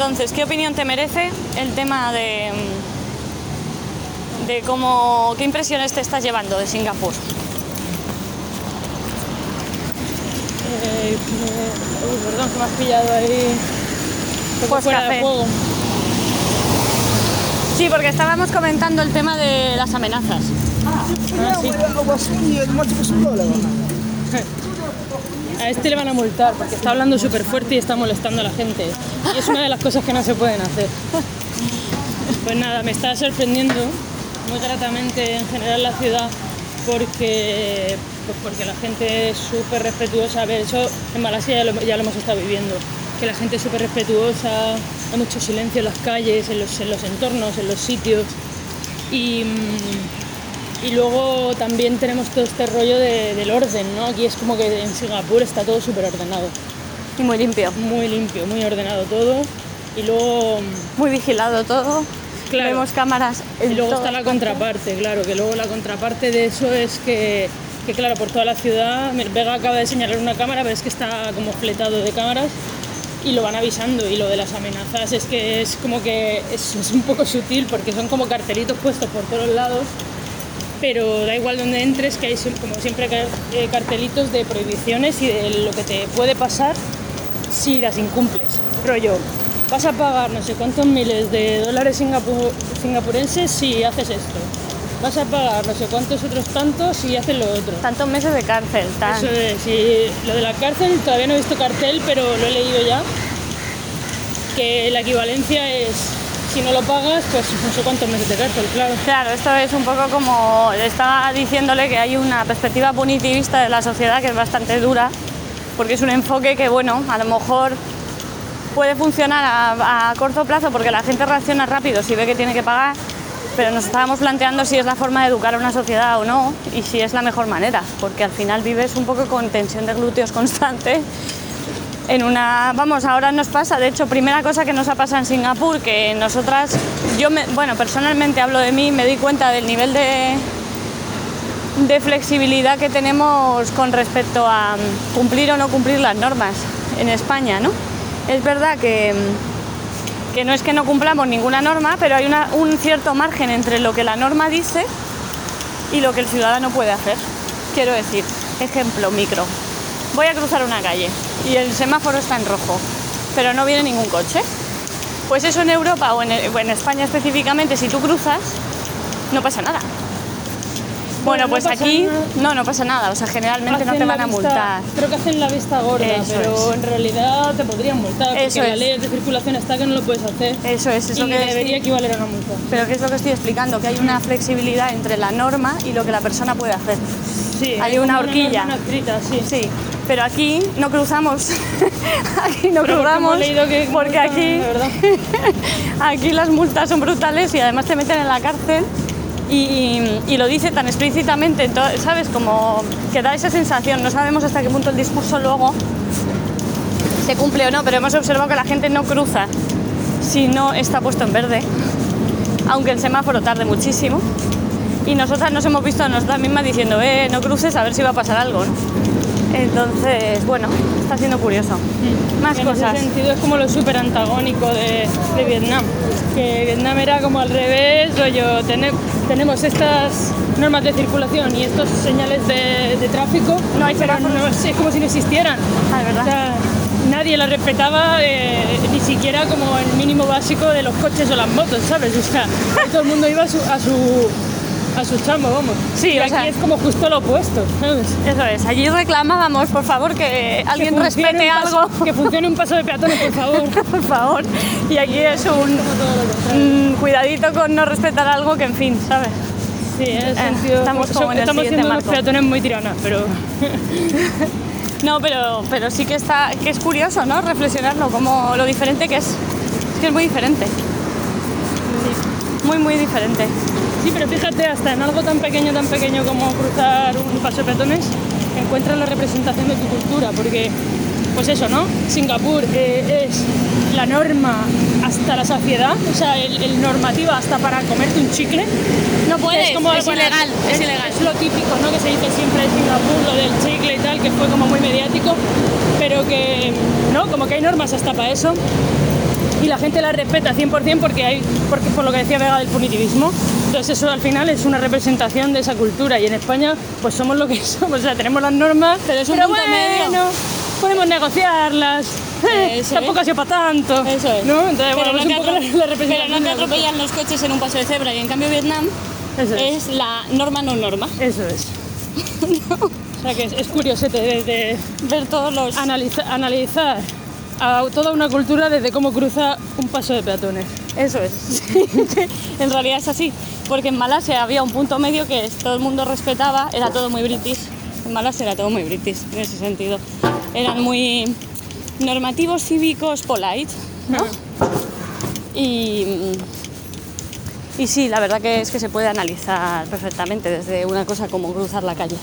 Entonces, ¿qué opinión te merece el tema de, de cómo, qué impresiones te estás llevando de Singapur? Eh, uy, perdón, que me has pillado ahí. Pues fuera café. de juego. Sí, porque estábamos comentando el tema de las amenazas. Ah, sí. A este le van a multar porque está hablando súper fuerte y está molestando a la gente. Y es una de las cosas que no se pueden hacer. Pues nada, me está sorprendiendo muy gratamente en general la ciudad porque, pues porque la gente es súper respetuosa. A ver, eso en Malasia ya lo, ya lo hemos estado viviendo. Que la gente es súper respetuosa, hay mucho silencio en las calles, en los, en los entornos, en los sitios. Y, mm, y luego también tenemos todo este rollo de- del orden, ¿no? Aquí es como que en Singapur está todo súper ordenado, Y muy limpio, muy limpio, muy ordenado todo. Y luego, muy vigilado todo. Claro. Vemos cámaras. y luego está la contraparte, claro, que luego la contraparte de eso es que, que, claro, por toda la ciudad, Vega acaba de señalar una cámara, pero es que está como fletado de cámaras y lo van avisando. Y lo de las amenazas es que es como que es, es un poco sutil porque son como cartelitos puestos por todos lados pero da igual donde entres, que hay como siempre eh, cartelitos de prohibiciones y de lo que te puede pasar si las incumples. Rollo, vas a pagar no sé cuántos miles de dólares singapu- singapurenses si haces esto. Vas a pagar no sé cuántos otros tantos si haces lo otro. Tantos meses de cárcel, tan. Eso es, y lo de la cárcel todavía no he visto cartel, pero lo he leído ya. Que la equivalencia es, si no lo pagas, pues no sé cuántos meses de cárcel, claro. Claro, esto es un poco como estaba diciéndole que hay una perspectiva punitivista de la sociedad que es bastante dura, porque es un enfoque que, bueno, a lo mejor puede funcionar a, a corto plazo porque la gente reacciona rápido si ve que tiene que pagar, pero nos estábamos planteando si es la forma de educar a una sociedad o no y si es la mejor manera, porque al final vives un poco con tensión de glúteos constante en una, vamos, ahora nos pasa, de hecho, primera cosa que nos ha pasado en Singapur, que nosotras, yo, bueno, personalmente hablo de mí, me di cuenta del nivel de, de flexibilidad que tenemos con respecto a cumplir o no cumplir las normas en España, ¿no? Es verdad que, que no es que no cumplamos ninguna norma, pero hay un cierto margen entre lo que la norma dice y lo que el ciudadano puede hacer. Quiero decir, ejemplo micro. Voy a cruzar una calle y el semáforo está en rojo, pero no viene ningún coche. Pues eso en Europa o en, o en España específicamente, si tú cruzas, no pasa nada. Bueno, no pues aquí nada. no, no pasa nada, o sea, generalmente no te la van a vista- multar. Creo que hacen la vista gorda, Eso pero es. en realidad te podrían multar. Porque Eso la es. ley de circulación está que no lo puedes hacer. Eso es, es y que debería equivaler a una multa. Pero ¿qué es lo que estoy explicando? Que hay una flexibilidad entre la norma y lo que la persona puede hacer. Sí, Hay una horquilla. norma escrita, sí. Sí, pero aquí no cruzamos. aquí no Pero cruzamos hemos leído que porque aquí, aquí las multas son brutales y además te meten en la cárcel. Y, y lo dice tan explícitamente, ento- ¿sabes? Como que da esa sensación. No sabemos hasta qué punto el discurso luego se cumple o no, pero hemos observado que la gente no cruza si no está puesto en verde, aunque el semáforo tarde muchísimo. Y nosotras nos hemos visto a nosotras mismas diciendo, eh, no cruces a ver si va a pasar algo, ¿no? Entonces, bueno, está siendo curioso. Más En cosas. ese sentido es como lo súper antagónico de, de Vietnam. Que Vietnam era como al revés, rollo, tene- tenemos estas normas de circulación y estos señales de, de tráfico, No hay semáforos. no, es como si no existieran. Ah, verdad. O sea, nadie las respetaba, eh, ni siquiera como el mínimo básico de los coches o las motos, ¿sabes? O sea, todo el mundo iba a su, a su, a su chamo, vamos. Sí, o aquí sea- es como justo lo opuesto, ¿sabes? Eso es, allí reclamábamos, por favor, que alguien Que respete paso- algo, Que funcione un paso de peatones, por favor. por favor. Y aquí es un mm, cuidadito con no respetar algo que, en fin, ¿sabes? Sí, en ese Eh, sentido. estamos como so- en el estamos siguiente siendo marco. peatones muy tiranas, pero. No, pero, pero sí que está, que es curioso, ¿no? Reflexionarlo, como lo diferente que es. Es que es muy diferente. Muy, muy diferente. Sí, pero fíjate, hasta en algo tan pequeño, tan pequeño como cruzar un paso de peatones, encuentras la representación de tu cultura, porque, pues eso, ¿no? Singapur eh, es la norma hasta la saciedad, o sea, el, el normativa hasta para comerte un chicle. No puedes, es como es bueno, ilegal, es ilegal. Es lo típico, ¿no? Que se dice siempre en Singapur, lo del chicle y tal, que fue como muy mediático, pero que, ¿no? Como que hay normas hasta para eso. Y la gente la respeta 100% porque hay, porque, por lo que decía Vega del punitivismo. Entonces eso al final es una representación de esa cultura y en España pues somos lo que somos, o sea, tenemos las normas, Pero es un pero punto medio. bueno, podemos negociarlas, Eso tampoco es. ha sido para tanto. Eso es. ¿no? Entonces, pero, bueno, no es te un poco atro- la, la pero no te de atropellan los coches en un paso de cebra y en cambio Vietnam Eso es. es la norma no norma. Eso es. O sea que es, es curiosete desde Ver todos los... analiza- analizar a toda una cultura desde cómo cruza un paso de peatones. Eso es. en realidad es así. Porque en Malasia había un punto medio que todo el mundo respetaba, era todo muy british. En Malasia era todo muy british en ese sentido. Eran muy normativos, cívicos, polite, ¿no? Y, y sí, la verdad que es que se puede analizar perfectamente desde una cosa como cruzar la calle.